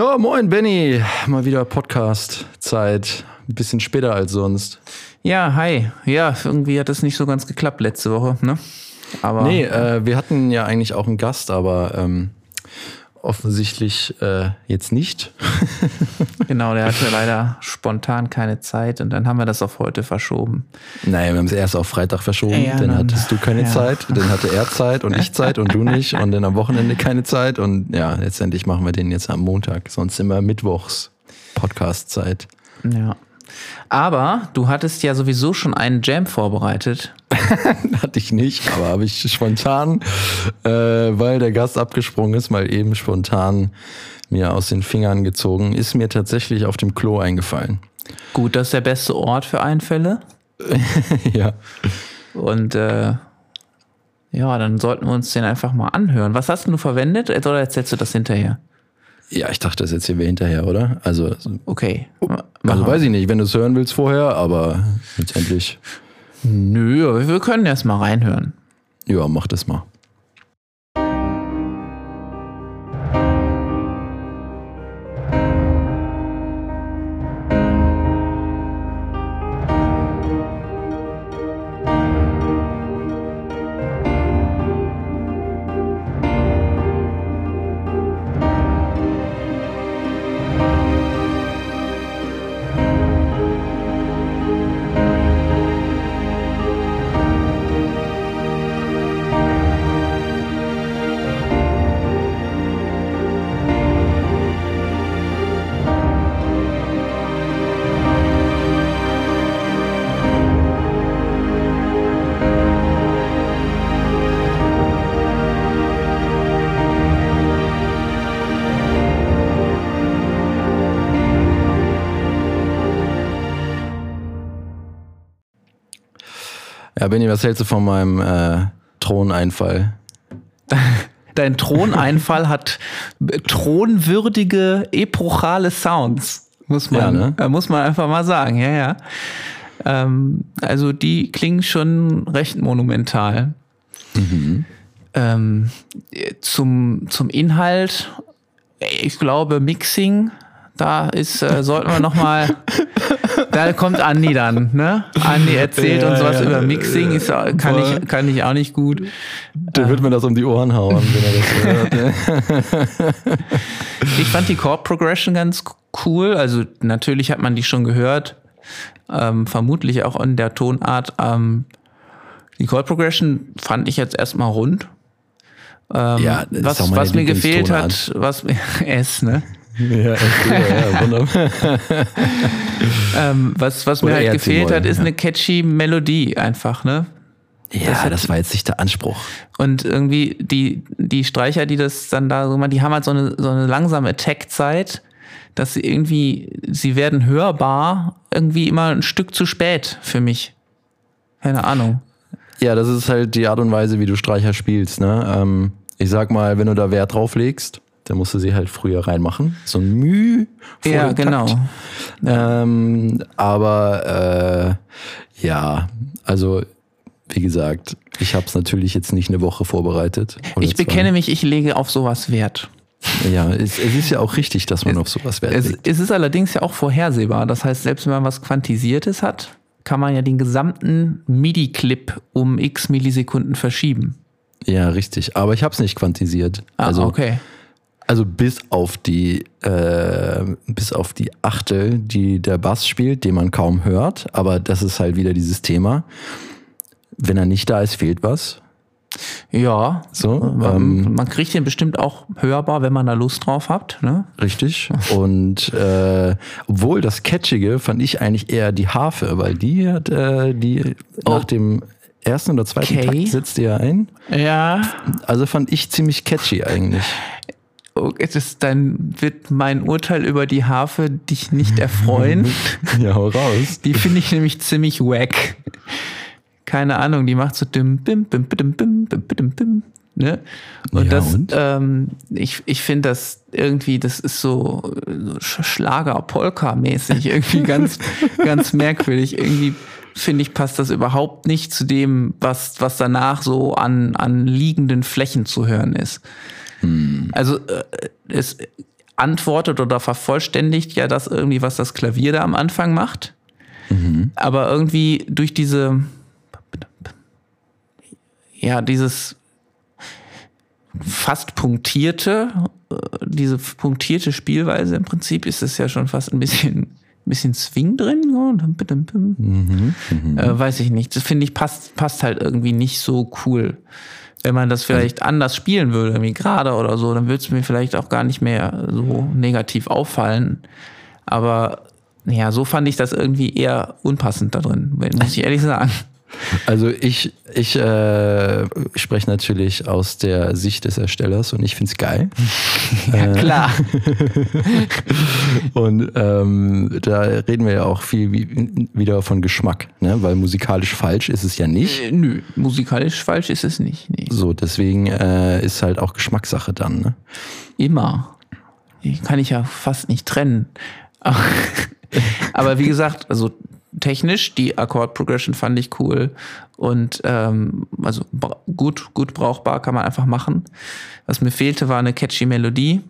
Ja, moin Benny. Mal wieder Podcast-Zeit. Ein bisschen später als sonst. Ja, hi. Ja, irgendwie hat das nicht so ganz geklappt letzte Woche, ne? Aber nee, äh, wir hatten ja eigentlich auch einen Gast, aber ähm, offensichtlich äh, jetzt nicht. genau, der hatte leider spontan keine Zeit und dann haben wir das auf heute verschoben. Nein, wir haben es erst auf Freitag verschoben, ja, dann, dann, hattest du keine ja. Zeit, dann hatte er Zeit und ich Zeit und du nicht und dann am Wochenende keine Zeit und ja, letztendlich machen wir den jetzt am Montag, sonst immer Mittwochs Podcast-Zeit. Ja. Aber du hattest ja sowieso schon einen Jam vorbereitet. Hatte ich nicht, aber habe ich spontan, äh, weil der Gast abgesprungen ist, mal eben spontan mir aus den Fingern gezogen. Ist mir tatsächlich auf dem Klo eingefallen. Gut, das ist der beste Ort für Einfälle. ja. Und äh, ja, dann sollten wir uns den einfach mal anhören. Was hast du verwendet oder erzählst du das hinterher? Ja, ich dachte, das erzählen wir hinterher, oder? Also. Okay. Also weiß ich nicht, wenn du es hören willst vorher, aber letztendlich. Nö, wir können erst mal reinhören. Ja, mach das mal. Benny, was hältst du von meinem äh, Throneinfall? Dein Throneinfall hat thronwürdige, epochale Sounds, muss man, ja, ne? äh, muss man einfach mal sagen. Ja, ja. Ähm, also die klingen schon recht monumental. Mhm. Ähm, zum, zum Inhalt, ich glaube, Mixing, da ist, äh, sollten wir nochmal da kommt Andi dann, ne? Andi erzählt ja, uns was ja, über Mixing, ist, kann, ich, kann ich auch nicht gut. Der wird mir das um die Ohren hauen, wenn er das hört. ich fand die Chord Progression ganz cool. Also natürlich hat man die schon gehört. Ähm, vermutlich auch in der Tonart. Ähm, die Chord Progression fand ich jetzt erstmal rund. Ähm, ja, was, was mir gefehlt hat, was S, ne? Ja, echt, ja, wunderbar. ähm, was was mir halt gefehlt hat, ist ja. eine catchy Melodie einfach, ne? Ja, das, das, war jetzt nicht der Anspruch. Und irgendwie die, die Streicher, die das dann da so machen, die haben halt so eine, so eine langsame Attack-Zeit, dass sie irgendwie, sie werden hörbar, irgendwie immer ein Stück zu spät für mich. Keine Ahnung. Ja, das ist halt die Art und Weise, wie du Streicher spielst, ne? Ähm, ich sag mal, wenn du da Wert drauf legst, der musste sie halt früher reinmachen. So ein Müh. Ja, genau. Ähm, aber äh, ja, also wie gesagt, ich habe es natürlich jetzt nicht eine Woche vorbereitet. Ich bekenne mich, ich lege auf sowas Wert. Ja, es, es, ist ja auch richtig, dass man es, auf sowas Wert legt. Es, es ist allerdings ja auch vorhersehbar. Das heißt, selbst wenn man was Quantisiertes hat, kann man ja den gesamten MIDI-Clip um x Millisekunden verschieben. Ja, richtig. Aber ich habe es nicht quantisiert. Ah, also, okay also bis auf die äh, bis auf die Achtel, die der Bass spielt, den man kaum hört, aber das ist halt wieder dieses Thema. Wenn er nicht da ist, fehlt was. Ja, so. Ähm, man kriegt den bestimmt auch hörbar, wenn man da Lust drauf hat. Ne? Richtig. Und äh, obwohl das Catchige fand ich eigentlich eher die Harfe, weil die hat äh, die oh. nach dem ersten oder zweiten okay. Takt setzt die ja ein. Ja. Also fand ich ziemlich catchy eigentlich das, dann wird mein Urteil über die Harfe dich nicht erfreuen. ja, hau raus. Die finde ich nämlich ziemlich wack. Keine Ahnung, die macht so dim, bim, bim, bim, bim, bim, bim, bim. Ne? Und ja, das, und? Ähm, ich, ich finde das irgendwie, das ist so, so Schlager-Polka-mäßig, irgendwie ganz, ganz merkwürdig. Irgendwie finde ich, passt das überhaupt nicht zu dem, was, was danach so an, an liegenden Flächen zu hören ist. Hm. Also äh, es, antwortet oder vervollständigt ja das irgendwie, was das Klavier da am Anfang macht. Mhm. Aber irgendwie durch diese, ja, dieses fast punktierte, äh, diese punktierte Spielweise im Prinzip ist es ja schon fast ein bisschen, ein bisschen Swing drin. Mhm, mhm. Äh, weiß ich nicht. Das finde ich passt, passt halt irgendwie nicht so cool. Wenn man das vielleicht also, anders spielen würde, irgendwie gerade oder so, dann würde es mir vielleicht auch gar nicht mehr so negativ auffallen. Aber ja, so fand ich das irgendwie eher unpassend da drin, muss ich ehrlich sagen. Also ich, ich äh, spreche natürlich aus der Sicht des Erstellers und ich finde es geil. ja, klar. und ähm, da reden wir ja auch viel wie, wieder von Geschmack, ne? weil musikalisch falsch ist es ja nicht. Äh, nö, musikalisch falsch ist es nicht. Nee. So, deswegen äh, ist halt auch Geschmackssache dann. Ne? Immer. Die kann ich ja fast nicht trennen. Aber wie gesagt, also technisch, die Akkord Progression fand ich cool und ähm, also gut, gut brauchbar, kann man einfach machen. Was mir fehlte, war eine catchy Melodie.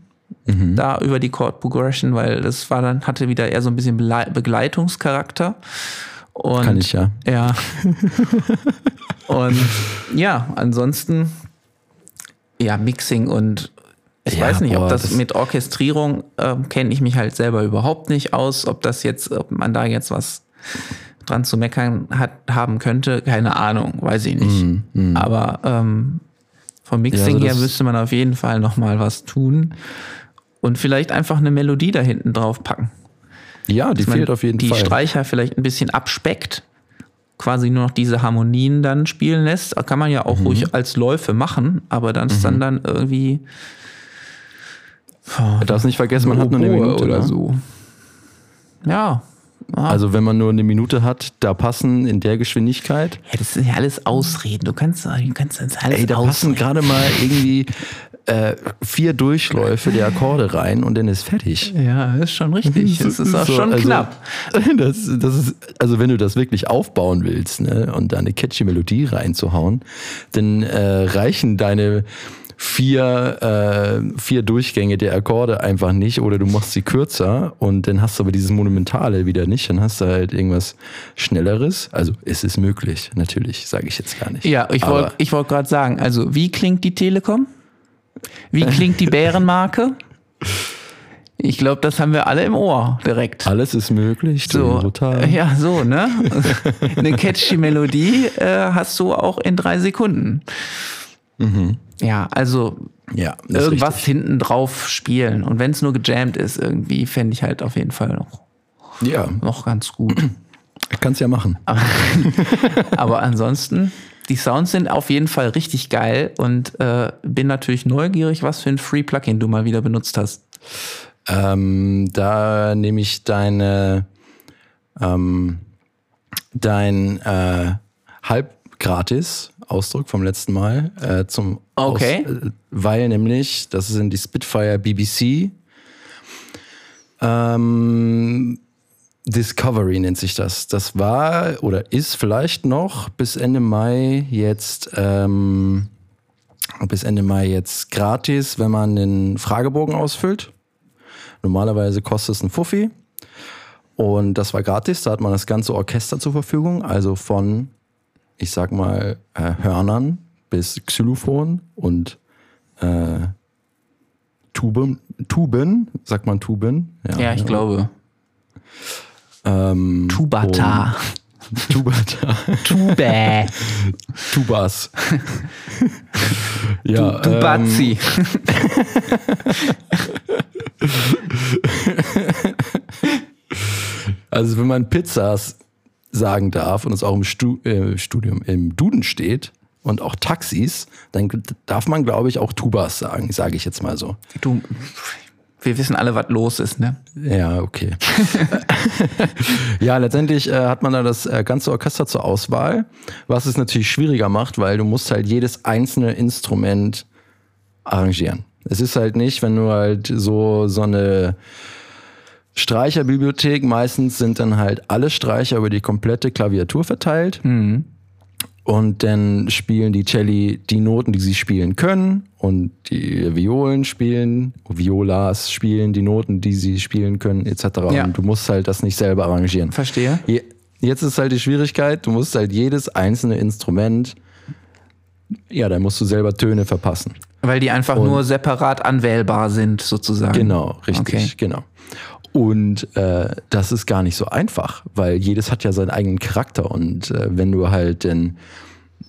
Mhm. Da über die Chord Progression, weil das war dann, hatte wieder eher so ein bisschen Begleitungscharakter. Und, kann ich ja. Ja. und ja, ansonsten, ja, Mixing und ich ja, weiß nicht, boah, ob das, das, mit Orchestrierung äh, kenne ich mich halt selber überhaupt nicht aus, ob das jetzt, ob man da jetzt was dran zu meckern hat, haben könnte, keine Ahnung, weiß ich nicht. Mm, mm. Aber ähm, vom Mixing ja, also her müsste man auf jeden Fall noch mal was tun und vielleicht einfach eine Melodie da hinten drauf packen. Ja, die fehlt auf jeden die Fall. Die Streicher vielleicht ein bisschen abspeckt, quasi nur noch diese Harmonien dann spielen lässt. Kann man ja auch mhm. ruhig als Läufe machen, aber dann ist mhm. dann dann irgendwie. Oh, Darfst nicht vergessen, man hat nur eine Minute oder ne? so. Ja, Ah. Also wenn man nur eine Minute hat, da passen in der Geschwindigkeit. Ja, das sind ja alles Ausreden. Du kannst, du kannst das alles Ey, da ausreden. passen gerade mal irgendwie äh, vier Durchläufe der Akkorde rein und dann ist fertig. Ja, ist schon richtig. Das ist auch so, schon also, knapp. Das, das ist, also wenn du das wirklich aufbauen willst ne, und da eine catchy Melodie reinzuhauen, dann äh, reichen deine vier, äh, vier Durchgänge der Akkorde einfach nicht oder du machst sie kürzer und dann hast du aber dieses Monumentale wieder nicht. Dann hast du halt irgendwas Schnelleres. Also es ist möglich, natürlich, sage ich jetzt gar nicht. Ja, ich wollte ich wollt gerade sagen, also wie klingt die Telekom? Wie klingt die Bärenmarke? Ich glaube, das haben wir alle im Ohr direkt. Alles ist möglich. So, total. Ja, so, ne? Eine catchy Melodie äh, hast du auch in drei Sekunden. Mhm. Ja, also ja, irgendwas richtig. hinten drauf spielen. Und wenn es nur gejammt ist, irgendwie, fände ich halt auf jeden Fall noch, ja. noch ganz gut. Kannst ja machen. Aber, aber, ansonsten, die Sounds sind auf jeden Fall richtig geil und äh, bin natürlich neugierig, was für ein Free Plugin du mal wieder benutzt hast. Ähm, da nehme ich deine ähm, dein äh, halb gratis Ausdruck vom letzten Mal äh, zum okay. Aus, äh, weil nämlich das sind die Spitfire BBC ähm, Discovery nennt sich das. Das war oder ist vielleicht noch bis Ende Mai jetzt ähm, bis Ende Mai jetzt gratis, wenn man den Fragebogen ausfüllt. Normalerweise kostet es ein Fuffi. Und das war gratis, da hat man das ganze Orchester zur Verfügung, also von ich sag mal, äh, Hörnern bis Xylophon und äh, Tuben, Tuben, sagt man Tuben? Ja, ja ich ja. glaube. Ähm, Tubata. Tubata. Tube. Tubas. ja, du, Tubazi. Ähm, also wenn man Pizzas sagen darf und es auch im Stu äh, Studium, im Duden steht und auch Taxis, dann darf man, glaube ich, auch Tubas sagen, sage ich jetzt mal so. Du, wir wissen alle, was los ist, ne? Ja, okay. ja, letztendlich äh, hat man da das äh, ganze Orchester zur Auswahl, was es natürlich schwieriger macht, weil du musst halt jedes einzelne Instrument arrangieren. Es ist halt nicht, wenn du halt so, so eine Streicherbibliothek. Meistens sind dann halt alle Streicher über die komplette Klaviatur verteilt. Mhm. und dann spielen die Celli die Noten, die sie spielen können und die Violen spielen, Violas spielen die Noten, die sie spielen können etc. Ja. Und du musst halt das nicht selber arrangieren. Verstehe. Jetzt ist halt die Schwierigkeit, du musst halt jedes einzelne Instrument, ja, da musst du selber Töne verpassen. Weil die einfach und nur separat anwählbar sind, sozusagen. Genau, richtig, okay. genau. Und äh, das ist gar nicht so einfach, weil jedes hat ja seinen eigenen Charakter. Und äh, wenn du halt dann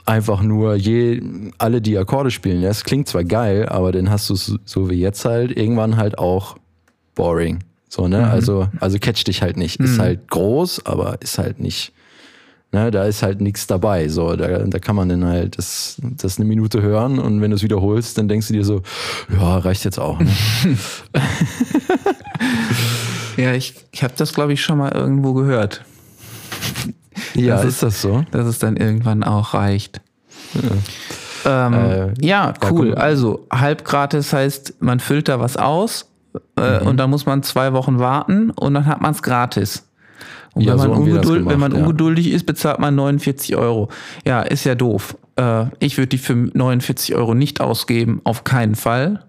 einfach nur je, alle die Akkorde spielen lässt, klingt zwar geil, aber dann hast du es so wie jetzt halt irgendwann halt auch boring. So, ne? Mhm. Also, also catch dich halt nicht. Mhm. Ist halt groß, aber ist halt nicht, ne, da ist halt nichts dabei. So, da, da kann man dann halt das, das eine Minute hören und wenn du es wiederholst, dann denkst du dir so, ja, reicht jetzt auch. Ne? Ja, ich, ich habe das, glaube ich, schon mal irgendwo gehört. Ja, ist es, das so? Dass es dann irgendwann auch reicht. Ja, ähm, äh, ja cool. Also halb gratis heißt, man füllt da was aus äh, mhm. und dann muss man zwei Wochen warten und dann hat man es gratis. Und ja, wenn, man so ungeduld, gemacht, wenn man ungeduldig ja. ist, bezahlt man 49 Euro. Ja, ist ja doof. Äh, ich würde die für 49 Euro nicht ausgeben, auf keinen Fall.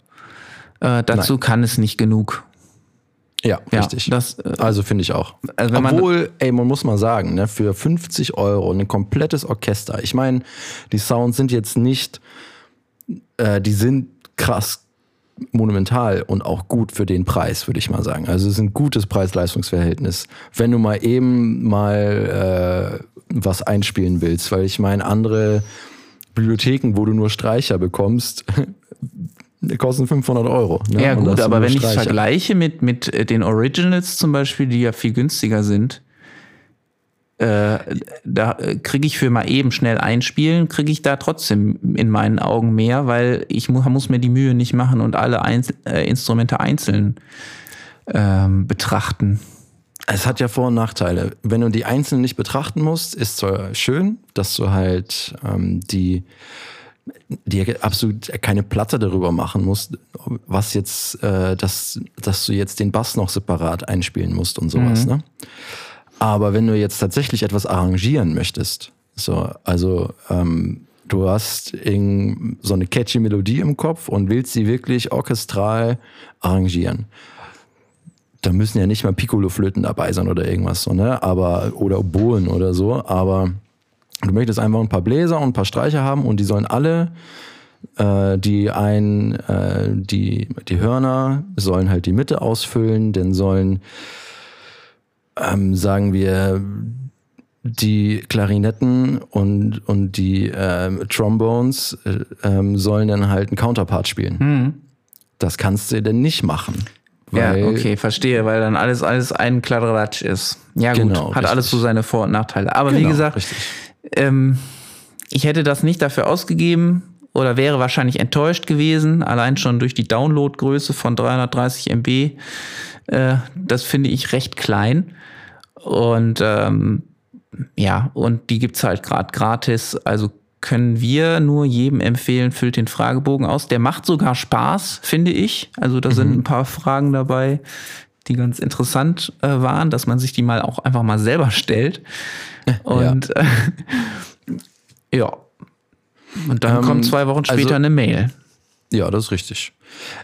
Äh, dazu Nein. kann es nicht genug. Ja, ja richtig. Das, äh, also finde ich auch. Also Obwohl, man, ey, man muss mal sagen, ne, für 50 Euro ein komplettes Orchester. Ich meine, die Sounds sind jetzt nicht, äh, die sind krass monumental und auch gut für den Preis, würde ich mal sagen. Also es ist ein gutes Preis-Leistungs-Verhältnis. Wenn du mal eben mal äh, was einspielen willst, weil ich meine, andere Bibliotheken, wo du nur Streicher bekommst, kosten 500 Euro. Ne? Ja gut, aber wenn ich vergleiche mit, mit äh, den Originals zum Beispiel, die ja viel günstiger sind, äh, da äh, kriege ich für mal eben schnell einspielen, kriege ich da trotzdem in meinen Augen mehr, weil ich mu muss mir die Mühe nicht machen und alle Einzel äh, Instrumente einzeln ähm, betrachten. Es hat ja Vor- und Nachteile. Wenn du die einzeln nicht betrachten musst, ist zwar schön, dass du halt ähm, die dir absolut keine Platte darüber machen musst, was jetzt, äh, dass, dass du jetzt den Bass noch separat einspielen musst und sowas. Mhm. Ne? Aber wenn du jetzt tatsächlich etwas arrangieren möchtest, so, also ähm, du hast so eine catchy Melodie im Kopf und willst sie wirklich orchestral arrangieren. Da müssen ja nicht mal Piccolo-Flöten dabei sein oder irgendwas so, ne? Aber, oder Bohlen oder so, aber Du möchtest einfach ein paar Bläser und ein paar Streicher haben und die sollen alle, äh, die ein, äh, die, die Hörner sollen halt die Mitte ausfüllen, denn sollen, ähm, sagen wir, die Klarinetten und, und die äh, Trombones äh, ähm, sollen dann halt einen Counterpart spielen. Mhm. Das kannst du denn nicht machen. ja, okay, verstehe, weil dann alles, alles ein Kladderadatsch ist. Ja, gut, genau, hat richtig. alles so seine Vor- und Nachteile. Aber genau, wie gesagt, richtig. Ähm, ich hätte das nicht dafür ausgegeben oder wäre wahrscheinlich enttäuscht gewesen, allein schon durch die Downloadgröße von 330 MB. Äh, das finde ich recht klein. Und ähm, ja, und die gibt's halt gerade gratis. Also können wir nur jedem empfehlen, füllt den Fragebogen aus. Der macht sogar Spaß, finde ich. Also da mhm. sind ein paar Fragen dabei, die ganz interessant äh, waren, dass man sich die mal auch einfach mal selber stellt. Und ja. Äh, ja. Und dann ähm, kommt zwei Wochen später also, eine Mail. Ja, das ist richtig.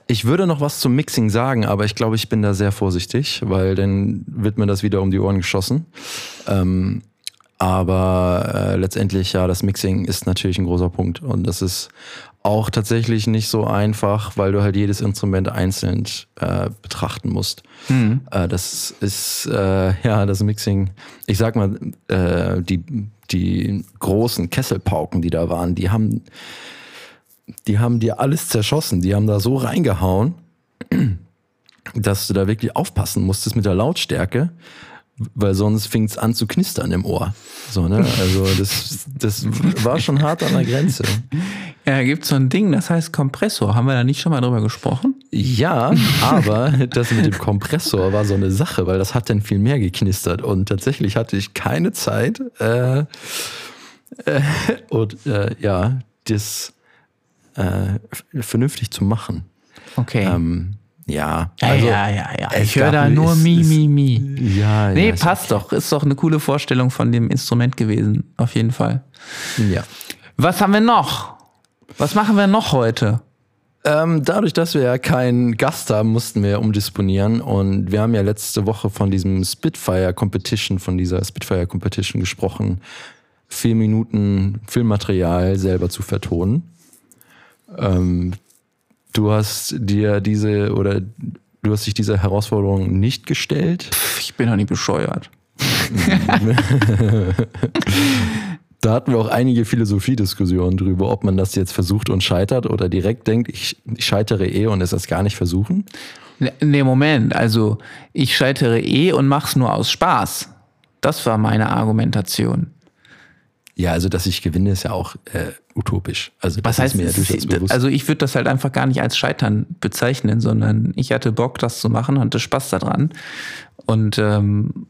Ich würde noch was zum Mixing sagen, aber ich glaube, ich bin da sehr vorsichtig, weil dann wird mir das wieder um die Ohren geschossen. Ähm, aber äh, letztendlich, ja, das Mixing ist natürlich ein großer Punkt. Und das ist auch tatsächlich nicht so einfach, weil du halt jedes Instrument einzeln äh, betrachten musst. Mhm. Äh, das ist äh, ja das Mixing. Ich sag mal, äh, die die großen Kesselpauken, die da waren, die haben die haben dir alles zerschossen. Die haben da so reingehauen, dass du da wirklich aufpassen musstest mit der Lautstärke weil sonst fing es an zu knistern im Ohr. So, ne? Also das, das war schon hart an der Grenze. Ja, gibt so ein Ding, das heißt Kompressor. Haben wir da nicht schon mal drüber gesprochen? Ja, aber das mit dem Kompressor war so eine Sache, weil das hat dann viel mehr geknistert und tatsächlich hatte ich keine Zeit äh, äh, und äh, ja, das äh, vernünftig zu machen. Okay. Ähm, Ja, also, ja, ja, ja. Ich höre da nur Mi, Mi, Mi. Ja, nee, ja, passt doch. Ist doch eine coole Vorstellung von dem Instrument gewesen. Auf jeden Fall. Ja. Was haben wir noch? Was machen wir noch heute? Ähm, dadurch, dass wir ja keinen Gast haben, mussten wir umdisponieren. Und wir haben ja letzte Woche von diesem Spitfire Competition, von dieser Spitfire Competition gesprochen, vier Minuten Filmmaterial selber zu vertonen. Ähm, du hast dir diese oder du hast dich dieser Herausforderung nicht gestellt. Ich bin doch nicht bescheuert. da hatten wir auch einige Philosophiediskussionen drüber, ob man das jetzt versucht und scheitert oder direkt denkt, ich, ich scheitere eh und es das gar nicht versuchen. Nee, Moment, also ich scheitere eh und mach's nur aus Spaß. Das war meine Argumentation. Ja, also dass ich gewinne, ist ja auch äh, utopisch. Also Was heißt mir ja durchaus bewusst. Also ich würde das halt einfach gar nicht als Scheitern bezeichnen, sondern ich hatte Bock, das zu machen, hatte Spaß daran. Und ähm,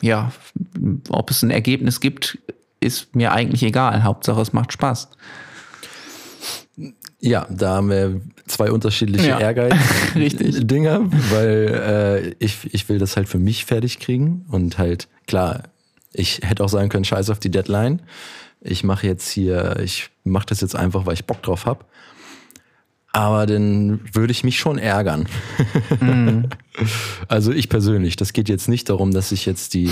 ja, ob es ein Ergebnis gibt, ist mir eigentlich egal. Hauptsache, es macht Spaß. Ja, da haben wir zwei unterschiedliche ja. Ehrgeiz-Dinger, weil äh, ich, ich will das halt für mich fertig kriegen und halt, klar, ich hätte auch sagen können, scheiß auf die Deadline. Ich mache jetzt hier, ich mache das jetzt einfach, weil ich Bock drauf habe. Aber dann würde ich mich schon ärgern. Mhm. Also ich persönlich. Das geht jetzt nicht darum, dass ich jetzt die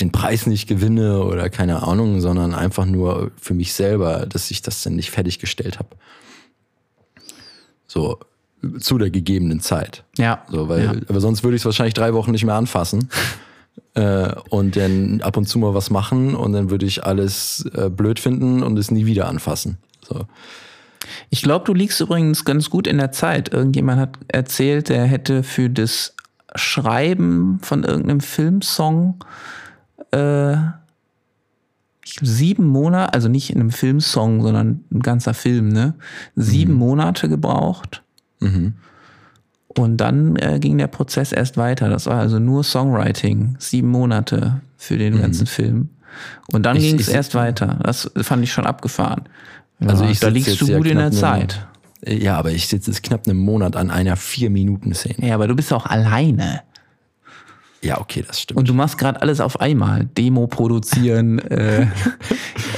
den Preis nicht gewinne oder keine Ahnung, sondern einfach nur für mich selber, dass ich das dann nicht fertiggestellt habe. So zu der gegebenen Zeit. Ja. So, weil, ja. aber sonst würde ich es wahrscheinlich drei Wochen nicht mehr anfassen. Äh, und dann ab und zu mal was machen und dann würde ich alles äh, blöd finden und es nie wieder anfassen. So. Ich glaube, du liegst übrigens ganz gut in der Zeit. Irgendjemand hat erzählt, er hätte für das Schreiben von irgendeinem Filmsong äh, sieben Monate, also nicht in einem Filmsong, sondern ein ganzer Film, ne? Sieben mhm. Monate gebraucht. Mhm. Und dann äh, ging der Prozess erst weiter. Das war also nur Songwriting, sieben Monate für den mhm. ganzen Film. Und dann ging es erst weiter. Das fand ich schon abgefahren. Also ja, ich da liegst du gut in der Zeit. Ja, aber ich sitze jetzt knapp einen Monat an einer vier Minuten Szene. Ja, aber du bist auch alleine. Ja, okay, das stimmt. Und du machst gerade alles auf einmal. Demo produzieren, äh,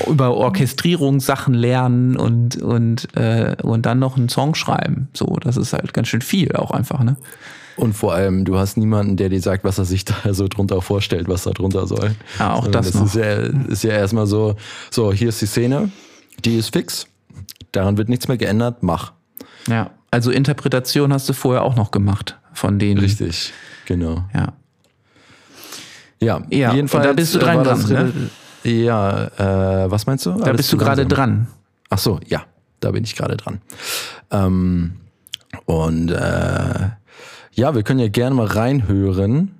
über Orchestrierung Sachen lernen und, und, äh, und dann noch einen Song schreiben. So, das ist halt ganz schön viel auch einfach, ne? Und vor allem, du hast niemanden, der dir sagt, was er sich da so drunter vorstellt, was da drunter soll. Ja, auch das, das noch. Ist ja, ist ja erstmal so, so, hier ist die Szene, die ist fix, daran wird nichts mehr geändert, mach. Ja, also Interpretation hast du vorher auch noch gemacht von denen. Richtig, genau. Ja. Ja, ja jedenfalls. da bist du dran, dran ne? Ja, äh, was meinst du? Da Alles bist du gerade dran. Ach so, ja, da bin ich gerade dran. Ähm, und äh, ja, wir können ja gerne mal reinhören.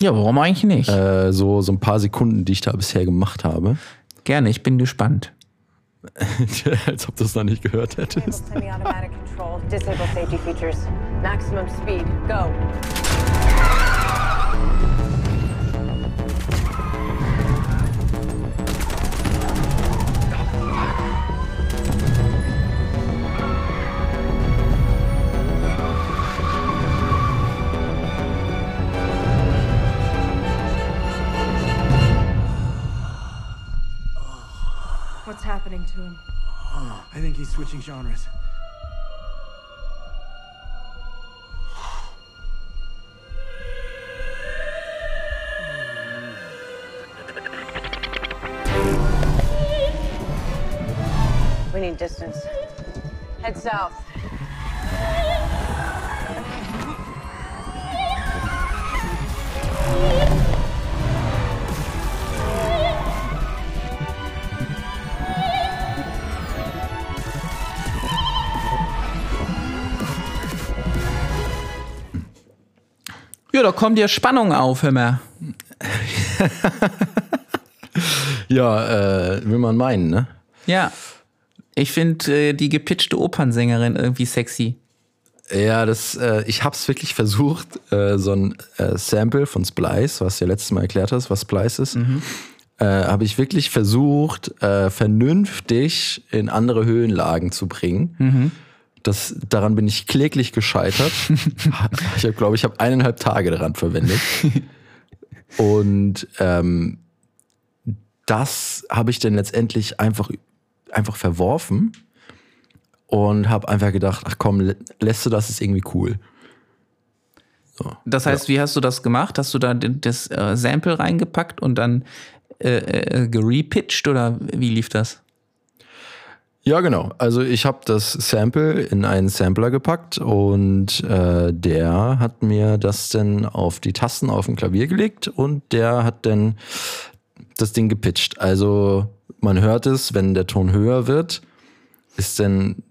Ja, warum eigentlich nicht? Äh, so, so ein paar Sekunden, die ich da bisher gemacht habe. Gerne, ich bin gespannt. Als ob du es noch nicht gehört hättest. Disable safety features. Maximum speed. Go. To him? I think he's switching genres. Da kommt ja Spannung auf, mal. ja, äh, will man meinen, ne? Ja. Ich finde äh, die gepitchte Opernsängerin irgendwie sexy. Ja, das, äh, ich hab's wirklich versucht, äh, so ein äh, Sample von Splice, was du ja letztes Mal erklärt hast, was Splice ist, mhm. äh, habe ich wirklich versucht, äh, vernünftig in andere Höhenlagen zu bringen. Mhm Das, daran bin ich kläglich gescheitert. ich habe, glaube ich, habe eineinhalb Tage daran verwendet. Und ähm, das habe ich dann letztendlich einfach, einfach verworfen und habe einfach gedacht, ach komm, lässt du das, ist irgendwie cool. So, das heißt, ja. wie hast du das gemacht? Hast du da das äh, Sample reingepackt und dann äh, äh, gerepitcht oder wie lief das? Ja, genau. Also ich habe das Sample in einen Sampler gepackt und äh, der hat mir das dann auf die Tasten auf dem Klavier gelegt und der hat dann das Ding gepitcht. Also man hört es, wenn der Ton höher wird, ist dann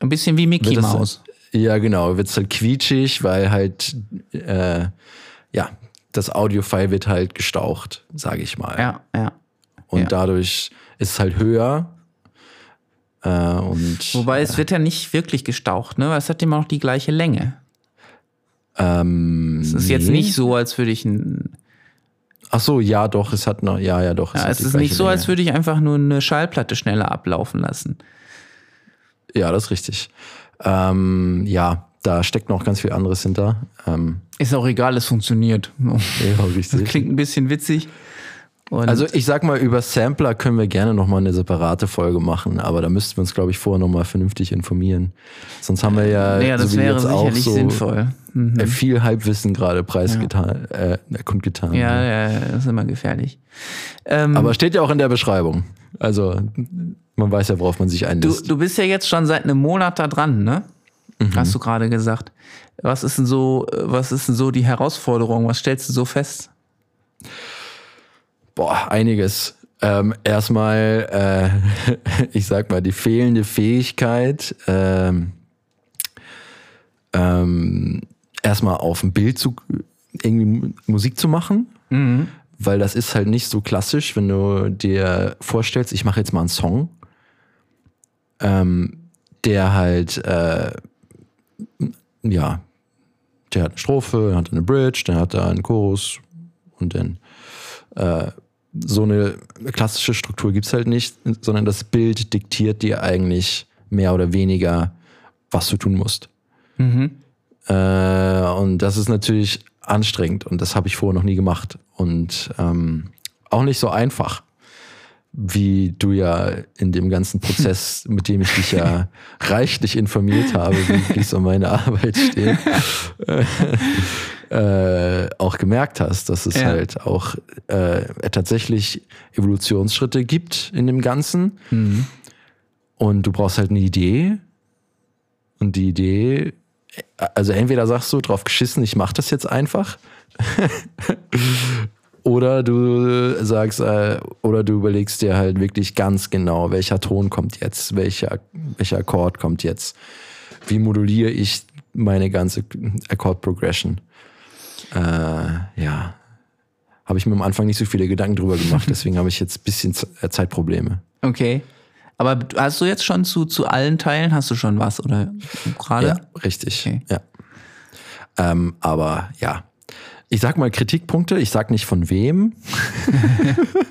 ein bisschen wie Mickey Mouse. Ja, genau, wird es halt quietschig, weil halt äh, ja das Audiofile wird halt gestaucht, sage ich mal. Ja, ja. Und ja. dadurch ist es halt höher. Äh, und, Wobei es wird ja nicht wirklich gestaucht, ne? Weil es hat immer noch die gleiche Länge. Ähm, es ist nee. jetzt nicht so, als würde ich ein. Ach so, ja, doch, es hat noch, ja, ja, doch. Es, ja, es ist nicht so, Länge. als würde ich einfach nur eine Schallplatte schneller ablaufen lassen. Ja, das ist richtig. Ähm, ja, da steckt noch ganz viel anderes hinter. Ähm, ist auch egal, es funktioniert. Ja, richtig. Das klingt ein bisschen witzig. Und also ich sag mal, über Sampler können wir gerne nochmal eine separate Folge machen, aber da müssten wir uns, glaube ich, vorher nochmal vernünftig informieren. Sonst haben wir ja, ja das so wäre jetzt auch so sinnvoll. Mhm. Äh, viel Halbwissen gerade preisgetan, ja. äh, kundgetan. Ja, ja, das ist immer gefährlich. Ähm, aber steht ja auch in der Beschreibung. Also man weiß ja, worauf man sich einlässt. Du, du bist ja jetzt schon seit einem Monat da dran, ne? Mhm. Hast du gerade gesagt. Was ist denn so, was ist denn so die Herausforderung? Was stellst du so fest? Boah, einiges. Ähm, erstmal, äh, ich sag mal, die fehlende Fähigkeit, ähm, ähm, erstmal auf dem Bild zu irgendwie Musik zu machen. Mhm. Weil das ist halt nicht so klassisch, wenn du dir vorstellst, ich mache jetzt mal einen Song, ähm, der halt, äh, ja, der hat eine Strophe, der hat eine Bridge, der hat da einen Chorus und dann äh, so eine klassische Struktur gibt es halt nicht, sondern das Bild diktiert dir eigentlich mehr oder weniger, was du tun musst. Mhm. Äh, und das ist natürlich anstrengend und das habe ich vorher noch nie gemacht und ähm, auch nicht so einfach, wie du ja in dem ganzen Prozess, mit dem ich dich ja reichlich informiert habe, wie es um meine Arbeit steht, äh, auch gemerkt hast, dass es ja. halt auch äh, tatsächlich Evolutionsschritte gibt in dem Ganzen. Mhm. Und du brauchst halt eine Idee. Und die Idee, also entweder sagst du drauf geschissen, ich mach das jetzt einfach. oder du sagst, äh, oder du überlegst dir halt wirklich ganz genau, welcher Ton kommt jetzt, welcher, welcher Akkord kommt jetzt. Wie moduliere ich meine ganze Akkord-Progression? Äh, ja, habe ich mir am Anfang nicht so viele Gedanken drüber gemacht, deswegen habe ich jetzt ein bisschen äh, Zeitprobleme. Okay. Aber hast du jetzt schon zu, zu allen Teilen, hast du schon was oder gerade? Ja, richtig. Okay. Ja. Ähm, aber ja, ich sag mal Kritikpunkte, ich sag nicht von wem.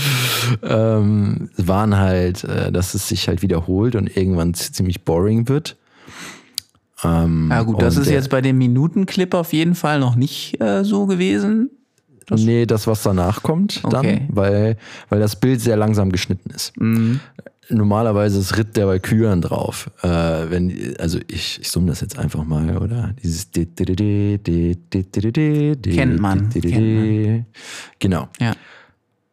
ähm, waren halt, äh, dass es sich halt wiederholt und irgendwann ziemlich boring wird. Ähm, ja gut, das ist jetzt bei dem Minutenclip auf jeden Fall noch nicht äh, so gewesen. Das nee, das, was danach kommt, okay. dann, weil, weil das Bild sehr langsam geschnitten ist. Mhm. Normalerweise ist Ritt der Valkyren drauf. Äh, wenn, also ich, ich summe das jetzt einfach mal, oder? Dieses Kennt man. Kennt man. Genau. Ja.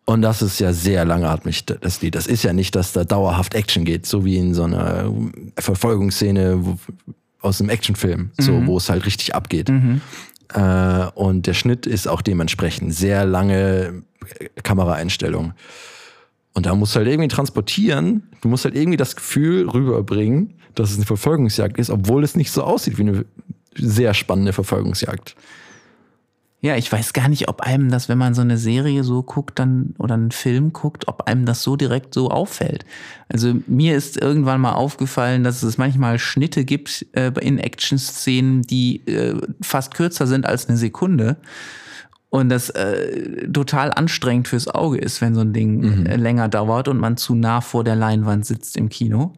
Und das ist ja sehr langatmig, das Lied. Das ist ja nicht, dass da dauerhaft Action geht, so wie in so einer Verfolgungsszene, wo, aus einem Actionfilm, so, mhm. wo es halt richtig abgeht. Mhm. Äh, und der Schnitt ist auch dementsprechend sehr lange Kameraeinstellung. Und da musst du halt irgendwie transportieren, du musst halt irgendwie das Gefühl rüberbringen, dass es eine Verfolgungsjagd ist, obwohl es nicht so aussieht wie eine sehr spannende Verfolgungsjagd. Ja, ich weiß gar nicht, ob einem das, wenn man so eine Serie so guckt dann oder einen Film guckt, ob einem das so direkt so auffällt. Also mir ist irgendwann mal aufgefallen, dass es manchmal Schnitte gibt äh, in Action-Szenen, die äh, fast kürzer sind als eine Sekunde. Und das äh, total anstrengend fürs Auge ist, wenn so ein Ding mhm. äh, länger dauert und man zu nah vor der Leinwand sitzt im Kino.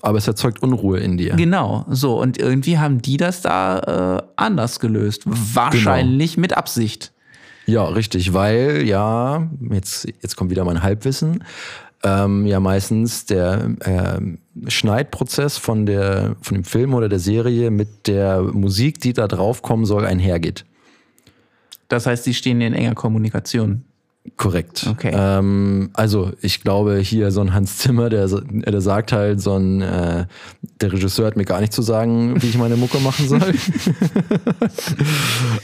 Aber es erzeugt Unruhe in dir. Genau, so. Und irgendwie haben die das da äh, anders gelöst. Wahrscheinlich genau. mit Absicht. Ja, richtig, weil ja, jetzt, jetzt kommt wieder mein Halbwissen, ähm, ja meistens der äh, Schneidprozess von, der, von dem Film oder der Serie mit der Musik, die da draufkommen soll, einhergeht. Das heißt, sie stehen in enger Kommunikation. Korrekt. Okay. Ähm, also ich glaube hier so ein Hans Zimmer, der, der sagt halt so ein, äh, der Regisseur hat mir gar nicht zu sagen, wie ich meine Mucke machen soll.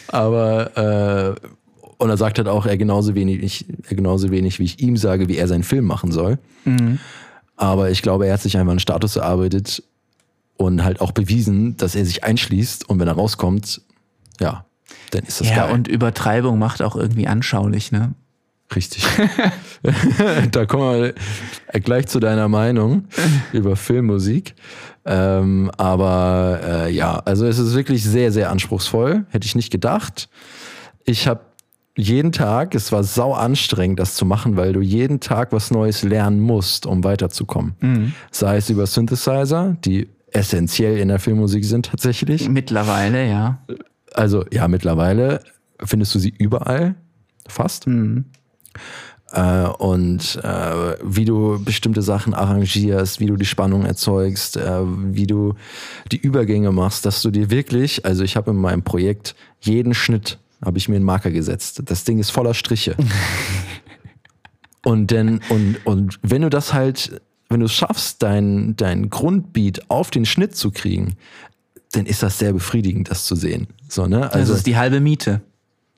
Aber äh, und er sagt halt auch, er genauso wenig, er genauso wenig, wie ich ihm sage, wie er seinen Film machen soll. Mhm. Aber ich glaube, er hat sich einfach einen Status erarbeitet und halt auch bewiesen, dass er sich einschließt und wenn er rauskommt, ja, dann ist das ja, geil. und Übertreibung macht auch irgendwie anschaulich, ne? Richtig. da kommen wir gleich zu deiner Meinung über Filmmusik. Ähm, aber äh, ja, also es ist wirklich sehr, sehr anspruchsvoll. Hätte ich nicht gedacht. Ich habe jeden Tag, es war sau anstrengend, das zu machen, weil du jeden Tag was Neues lernen musst, um weiterzukommen. Mhm. Sei es über Synthesizer, die essentiell in der Filmmusik sind tatsächlich. Mittlerweile, ja. Also ja, mittlerweile findest du sie überall, fast. Mhm. Äh, und äh, wie du bestimmte Sachen arrangierst, wie du die Spannung erzeugst, äh, wie du die Übergänge machst, dass du dir wirklich, also ich habe in meinem Projekt jeden Schnitt habe ich mir einen Marker gesetzt. Das Ding ist voller Striche. und denn, und, und wenn du das halt, wenn du es schaffst, dein, dein Grundbeat auf den Schnitt zu kriegen, dann ist das sehr befriedigend, das zu sehen. So, ne? Also, das ist die halbe Miete.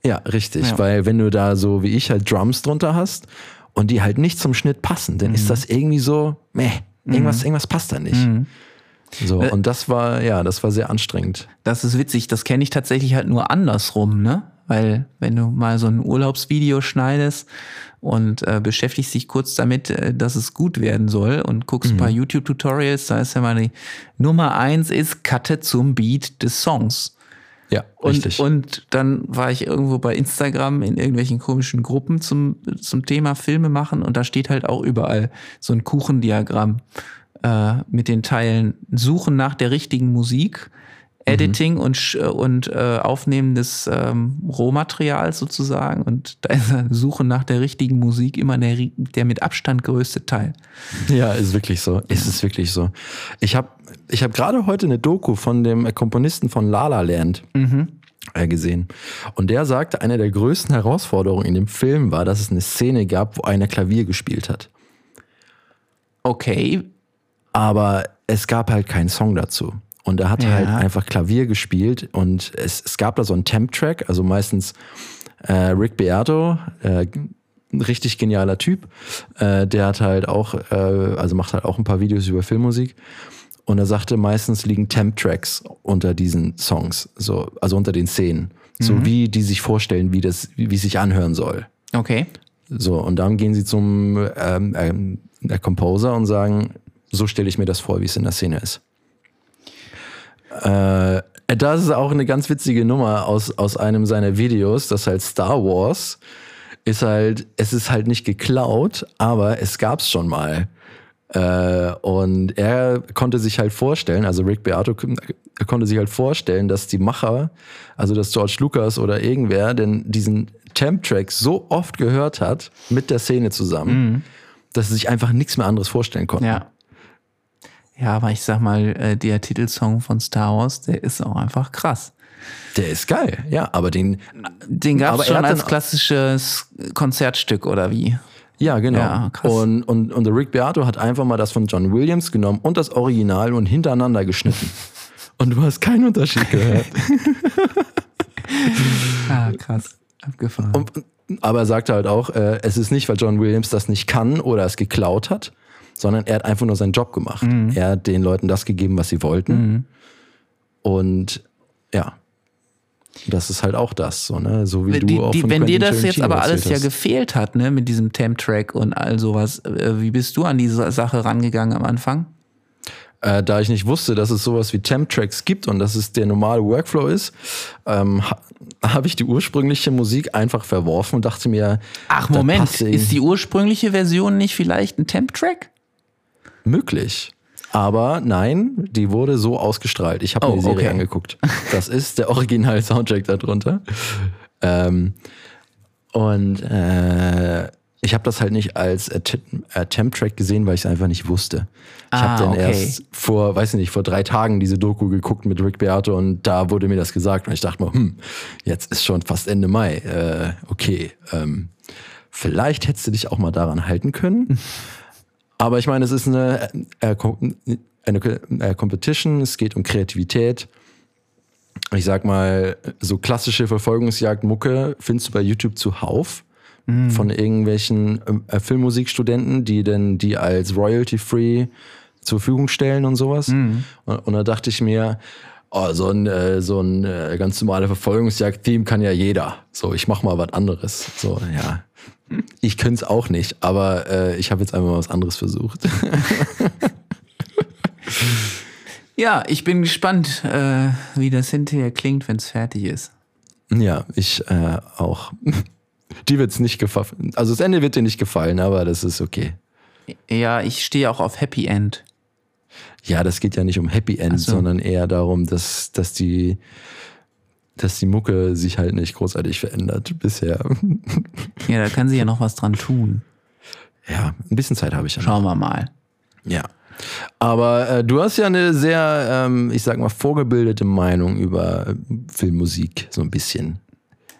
Ja, richtig. Ja. Weil wenn du da so wie ich halt Drums drunter hast und die halt nicht zum Schnitt passen, dann mhm. ist das irgendwie so, meh, irgendwas, mhm. irgendwas passt da nicht. Mhm. So, äh, und das war, ja, das war sehr anstrengend. Das ist witzig, das kenne ich tatsächlich halt nur andersrum, ne? Weil wenn du mal so ein Urlaubsvideo schneidest und äh, beschäftigst dich kurz damit, äh, dass es gut werden soll und guckst mhm. ein paar YouTube-Tutorials, da ist ja mal die Nummer eins ist Cutte zum Beat des Songs. Ja, und, richtig. Und dann war ich irgendwo bei Instagram in irgendwelchen komischen Gruppen zum, zum Thema Filme machen und da steht halt auch überall so ein Kuchendiagramm äh, mit den Teilen Suchen nach der richtigen Musik, Editing mhm. und, und äh, Aufnehmen des ähm, Rohmaterials sozusagen. Und da ist eine Suche nach der richtigen Musik immer der, der mit Abstand größte Teil. Ja, ist wirklich so. Ist es wirklich so. Ich habe ich hab gerade heute eine Doku von dem Komponisten von La La Land mhm. Äh, gesehen. Und der sagte, eine der größten Herausforderungen in dem Film war, dass es eine Szene gab, wo einer Klavier gespielt hat. Okay, aber es gab halt keinen Song dazu. Und er hat ja. halt einfach Klavier gespielt und es, es gab da so einen Temp-Track, also meistens äh, Rick Beato, äh, ein richtig genialer Typ, äh, der hat halt auch, äh, also macht halt auch ein paar Videos über Filmmusik. Und er sagte, meistens liegen Temp-Tracks unter diesen Songs, so, also unter den Szenen. Mhm. So wie die sich vorstellen, wie das, wie, wie es sich anhören soll. Okay. So, und dann gehen sie zum ähm, der Composer und sagen, so stelle ich mir das vor, wie es in der Szene ist. Äh, das ist auch eine ganz witzige Nummer aus, aus einem seiner Videos, das halt Star Wars ist halt, es ist halt nicht geklaut, aber es gab es schon mal. Äh, und er konnte sich halt vorstellen, also Rick Beato konnte sich halt vorstellen, dass die Macher, also dass George Lucas oder irgendwer, denn diesen Temp-Track so oft gehört hat mit der Szene zusammen, mhm. dass sie sich einfach nichts mehr anderes vorstellen konnten. Ja. Ja, aber ich sag mal, äh, der Titelsong von Star Wars, der ist auch einfach krass. Der ist geil, ja, aber den. Den gab es schon als klassisches Konzertstück oder wie? Ja, genau. Ja, und, und, und der Rick Beato hat einfach mal das von John Williams genommen und das Original und hintereinander geschnitten. und du hast keinen Unterschied gehört. ah, krass. Abgefahren. Und, aber er sagte halt auch, äh, es ist nicht, weil John Williams das nicht kann oder es geklaut hat, sondern er hat einfach nur seinen Job gemacht. Mhm. Er hat den Leuten das gegeben, was sie wollten. Mhm. Und ja, das ist halt auch das, so, ne? So wie die, du auch die, Wenn dir das jetzt aber alles ja gefehlt hat, ne, mit diesem Temp-Track und all sowas, äh, wie bist du an diese Sache rangegangen am Anfang? Äh, da ich nicht wusste, dass es sowas wie Temp-Tracks gibt und dass es der normale Workflow ist, ähm, habe ich die ursprüngliche Musik einfach verworfen und dachte mir. Ach, Moment, ist die ursprüngliche Version nicht vielleicht ein Temp-Track? Möglich. Aber nein, die wurde so ausgestrahlt. Ich habe oh, mir die Serie okay. angeguckt. Das ist der Original-Soundtrack darunter. Ähm, und äh, ich habe das halt nicht als Attempt-Track gesehen, weil ich es einfach nicht wusste. Ich ah, habe dann okay. erst vor, weiß ich nicht, vor drei Tagen diese Doku geguckt mit Rick Beato und da wurde mir das gesagt und ich dachte mir, hm, jetzt ist schon fast Ende Mai. Äh, okay, ähm, vielleicht hättest du dich auch mal daran halten können. Aber ich meine, es ist eine, äh, eine, eine Competition, es geht um Kreativität. Ich sag mal, so klassische Verfolgungsjagd-Mucke findest du bei YouTube zuhauf mhm. von irgendwelchen äh, Filmmusikstudenten, die denn die als royalty-free zur Verfügung stellen und sowas. Mhm. Und, und da dachte ich mir, oh, so ein, äh, so ein äh, ganz normale Verfolgungsjagd-Theme kann ja jeder. So, ich mach mal was anderes. So, ja. Ich könnte es auch nicht, aber äh, ich habe jetzt einfach mal was anderes versucht. ja, ich bin gespannt, äh, wie das hinterher klingt, wenn es fertig ist. Ja, ich äh, auch. Die wird es nicht gefallen. Also das Ende wird dir nicht gefallen, aber das ist okay. Ja, ich stehe auch auf Happy End. Ja, das geht ja nicht um Happy End, so. sondern eher darum, dass, dass die dass die Mucke sich halt nicht großartig verändert bisher. Ja, da kann sie ja noch was dran tun. Ja, ein bisschen Zeit habe ich ja. Schauen noch. wir mal. Ja. Aber äh, du hast ja eine sehr, ähm, ich sag mal, vorgebildete Meinung über äh, Filmmusik, so ein bisschen.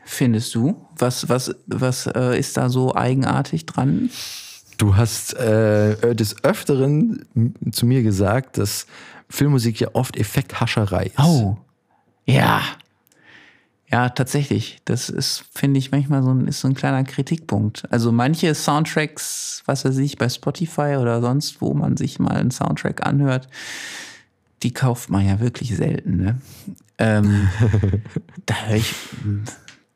Findest du? Was, was, was äh, ist da so eigenartig dran? Du hast äh, des Öfteren zu mir gesagt, dass Filmmusik ja oft Effekthascherei ist. Oh. Ja. Ja, tatsächlich. Das ist, finde ich, manchmal so ein, ist so ein kleiner Kritikpunkt. Also manche Soundtracks, was weiß ich, bei Spotify oder sonst, wo man sich mal einen Soundtrack anhört, die kauft man ja wirklich selten. Ne? Ähm, da höre ich,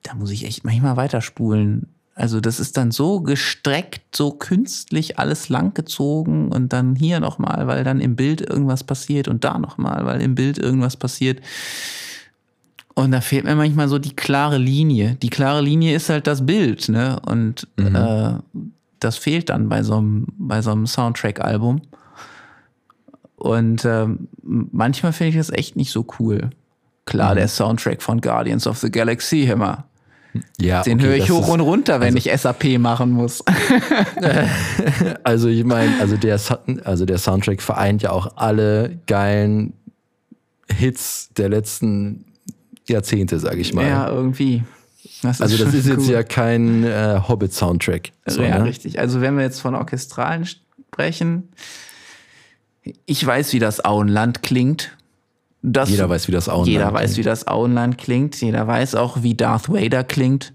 da muss ich echt manchmal weiterspulen. Also das ist dann so gestreckt, so künstlich alles langgezogen und dann hier nochmal, weil dann im Bild irgendwas passiert und da nochmal, weil im Bild irgendwas passiert. Und da fehlt mir manchmal so die klare Linie. Die klare Linie ist halt das Bild, ne? Und mhm. äh, das fehlt dann bei so einem, bei so einem Soundtrack-Album. Und äh, manchmal finde ich das echt nicht so cool. Klar, mhm. der Soundtrack von Guardians of the Galaxy, immer. Ja, Den okay, höre ich hoch und runter, wenn also, ich SAP machen muss. also ich meine, also der, also der Soundtrack vereint ja auch alle geilen Hits der letzten Jahrzehnte, sage ich mal. Ja, irgendwie. Das also das ist cool. jetzt ja kein äh, Hobbit-Soundtrack. So, ja, ne? richtig. Also wenn wir jetzt von Orchestralen sprechen, ich weiß, wie das Auenland klingt. Das, jeder weiß, wie das Auenland Jeder klingt. weiß, wie das Auenland klingt. Jeder weiß auch, wie Darth Vader klingt.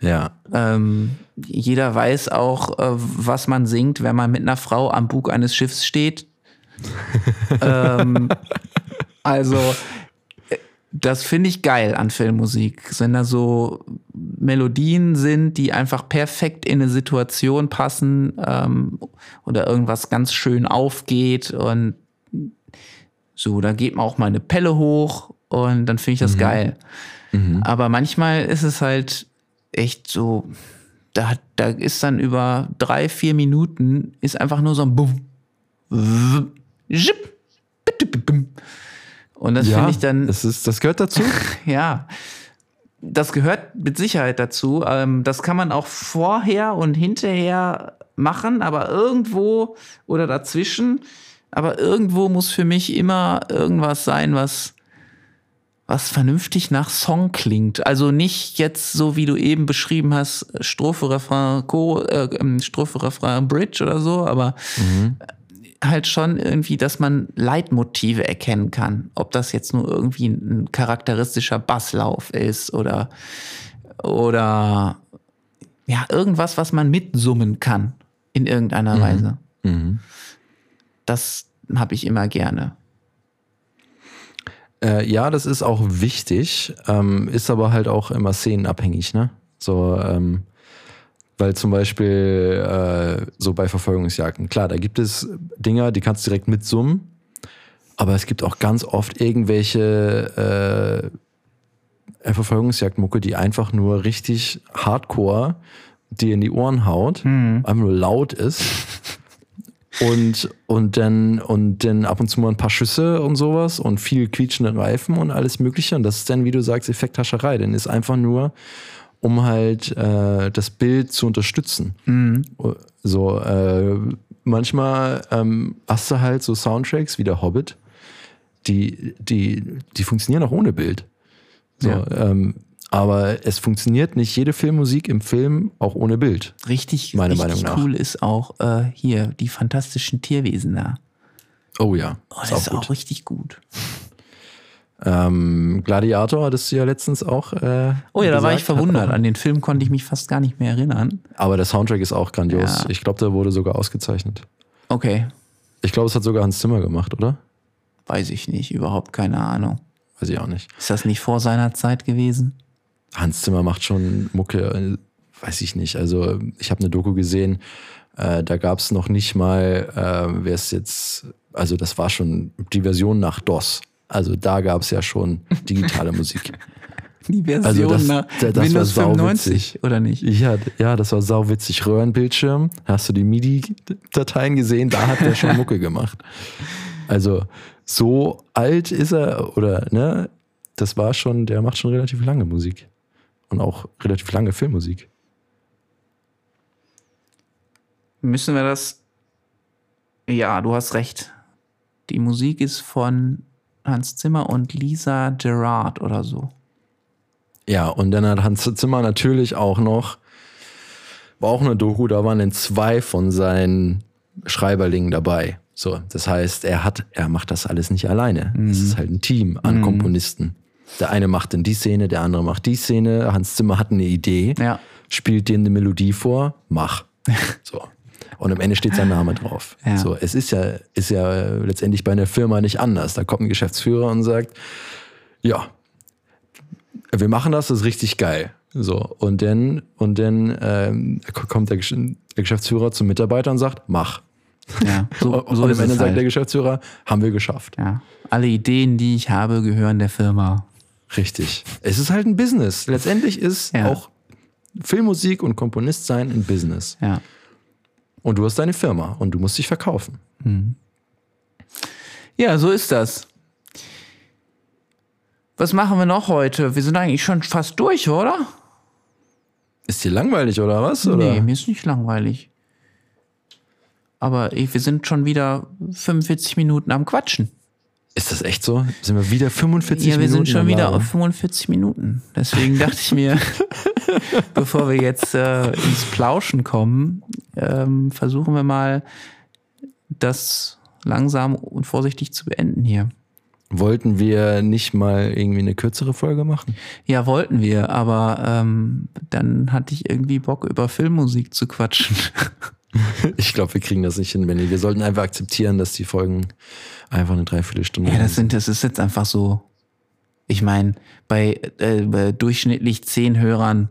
Ja. Ähm, jeder weiß auch, äh, was man singt, wenn man mit einer Frau am Bug eines Schiffs steht. ähm, also das finde ich geil an Filmmusik, wenn da so Melodien sind, die einfach perfekt in eine Situation passen ähm, oder irgendwas ganz schön aufgeht und so, da geht man auch mal eine Pelle hoch und dann finde ich das mhm. geil. Mhm. Aber manchmal ist es halt echt so, da, da ist dann über drei, vier Minuten ist einfach nur so ein Bumm. Und das ja, finde ich dann. Das, ist, das gehört dazu? ja. Das gehört mit Sicherheit dazu. Ähm, das kann man auch vorher und hinterher machen, aber irgendwo oder dazwischen. Aber irgendwo muss für mich immer irgendwas sein, was, was vernünftig nach Song klingt. Also nicht jetzt so, wie du eben beschrieben hast, Strophe, Refrain, Co, äh, ähm, Strophe, Refrain, Bridge oder so, aber mhm halt schon irgendwie, dass man Leitmotive erkennen kann. Ob das jetzt nur irgendwie ein charakteristischer Basslauf ist oder, oder ja, irgendwas, was man mitsummen kann in irgendeiner mhm. Weise. Mhm. Das habe ich immer gerne. Äh, ja, das ist auch wichtig, ähm, ist aber halt auch immer szenenabhängig, ne? So, ähm, weil zum Beispiel äh, so bei Verfolgungsjagden, klar, da gibt es Dinger, die kannst du direkt mitsummen, aber es gibt auch ganz oft irgendwelche äh, Verfolgungsjagdmucke, die einfach nur richtig hardcore dir in die Ohren haut, mhm. einfach nur laut ist. und, und dann, und dann ab und zu mal ein paar Schüsse und sowas und viel quietschende Reifen und alles Mögliche. Und das ist dann, wie du sagst, Effekthascherei. Denn ist einfach nur, um halt äh, das Bild zu unterstützen. Mhm. So, äh, manchmal ähm, hast du halt so Soundtracks wie der Hobbit, die, die, die funktionieren auch ohne Bild. So, ja. ähm, aber es funktioniert nicht jede Filmmusik im Film auch ohne Bild. Richtig, meine richtig Meinung nach. cool ist auch äh, hier die fantastischen Tierwesen da. Oh ja. Oh, das ist, auch, ist auch richtig gut. Ähm, Gladiator hattest du ja letztens auch. Äh, oh ja, da war ich verwundert. An den Film konnte ich mich fast gar nicht mehr erinnern. Aber der Soundtrack ist auch grandios. Ja. Ich glaube, der wurde sogar ausgezeichnet. Okay. Ich glaube, es hat sogar Hans Zimmer gemacht, oder? Weiß ich nicht, überhaupt keine Ahnung. Weiß ich auch nicht. Ist das nicht vor seiner Zeit gewesen? Hans Zimmer macht schon Mucke, äh, weiß ich nicht. Also ich habe eine Doku gesehen, äh, da gab es noch nicht mal, äh, wer es jetzt, also das war schon die Version nach DOS. Also da gab es ja schon digitale Musik. Die Version also das, nach das, das Windows war 95 oder nicht? Ja, ja, das war sauwitzig. Röhrenbildschirm, hast du die MIDI-Dateien gesehen? Da hat der schon Mucke gemacht. Also so alt ist er oder ne? Das war schon, der macht schon relativ lange Musik und auch relativ lange Filmmusik. Müssen wir das? Ja, du hast recht. Die Musik ist von Hans Zimmer und Lisa Gerard oder so. Ja, und dann hat Hans Zimmer natürlich auch noch, war auch eine Doku, da waren dann zwei von seinen Schreiberlingen dabei. So, das heißt, er hat, er macht das alles nicht alleine. Mhm. Es ist halt ein Team an mhm. Komponisten. Der eine macht dann die Szene, der andere macht die Szene. Hans Zimmer hat eine Idee, ja. spielt dir eine Melodie vor, mach. So. Und am Ende steht sein Name drauf. Ja. So, es ist ja, ist ja letztendlich bei einer Firma nicht anders. Da kommt ein Geschäftsführer und sagt, ja, wir machen das, das ist richtig geil. So, und dann, und dann ähm, kommt der, Geschäftsführer zum Mitarbeiter und sagt, mach. Ja, so, so und am Ende sagt halt. der Geschäftsführer, haben wir geschafft. Ja. Alle Ideen, die ich habe, gehören der Firma. Richtig. Es ist halt ein Business. Letztendlich ist ja. auch Filmmusik und Komponist sein ein Business. Ja. Und du hast deine Firma und du musst dich verkaufen. Mhm. Ja, so ist das. Was machen wir noch heute? Wir sind eigentlich schon fast durch, oder? Ist dir langweilig oder was? Oder? Nee, mir ist nicht langweilig. Aber ey, wir sind schon wieder 45 Minuten am Quatschen. Ist das echt so? Sind wir wieder 45 Minuten? Ja, wir Minuten sind schon wieder auf 45 Minuten. Deswegen dachte ich mir, bevor wir jetzt äh, ins Plauschen kommen, ähm, versuchen wir mal, das langsam und vorsichtig zu beenden hier. Wollten wir nicht mal irgendwie eine kürzere Folge machen? Ja, wollten wir, aber ähm, dann hatte ich irgendwie Bock, über Filmmusik zu quatschen. ich glaube, wir kriegen das nicht hin, Benny. Wir sollten einfach akzeptieren, dass die Folgen einfach eine Dreiviertelstunde Ja, das sind, das ist jetzt einfach so. Ich meine, bei, äh, bei durchschnittlich zehn Hörern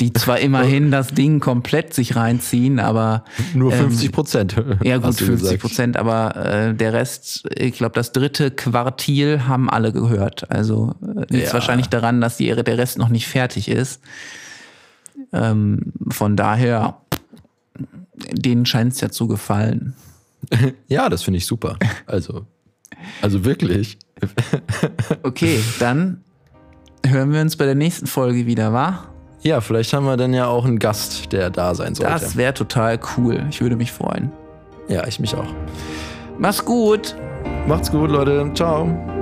die zwar immerhin das Ding komplett sich reinziehen, aber nur 50 Prozent. Ähm, ja gut, 50 Prozent, aber äh, der Rest, ich glaube, das dritte Quartil haben alle gehört. Also äh, liegt ja. wahrscheinlich daran, dass die, der Rest noch nicht fertig ist. Ähm, von daher, denen scheint es ja zu gefallen. ja, das finde ich super. Also, also wirklich. okay, dann hören wir uns bei der nächsten Folge wieder, wa? Ja, vielleicht haben wir dann ja auch einen Gast, der da sein sollte. Das wäre total cool. Ich würde mich freuen. Ja, ich mich auch. Mach's gut. Macht's gut, Leute. Ciao.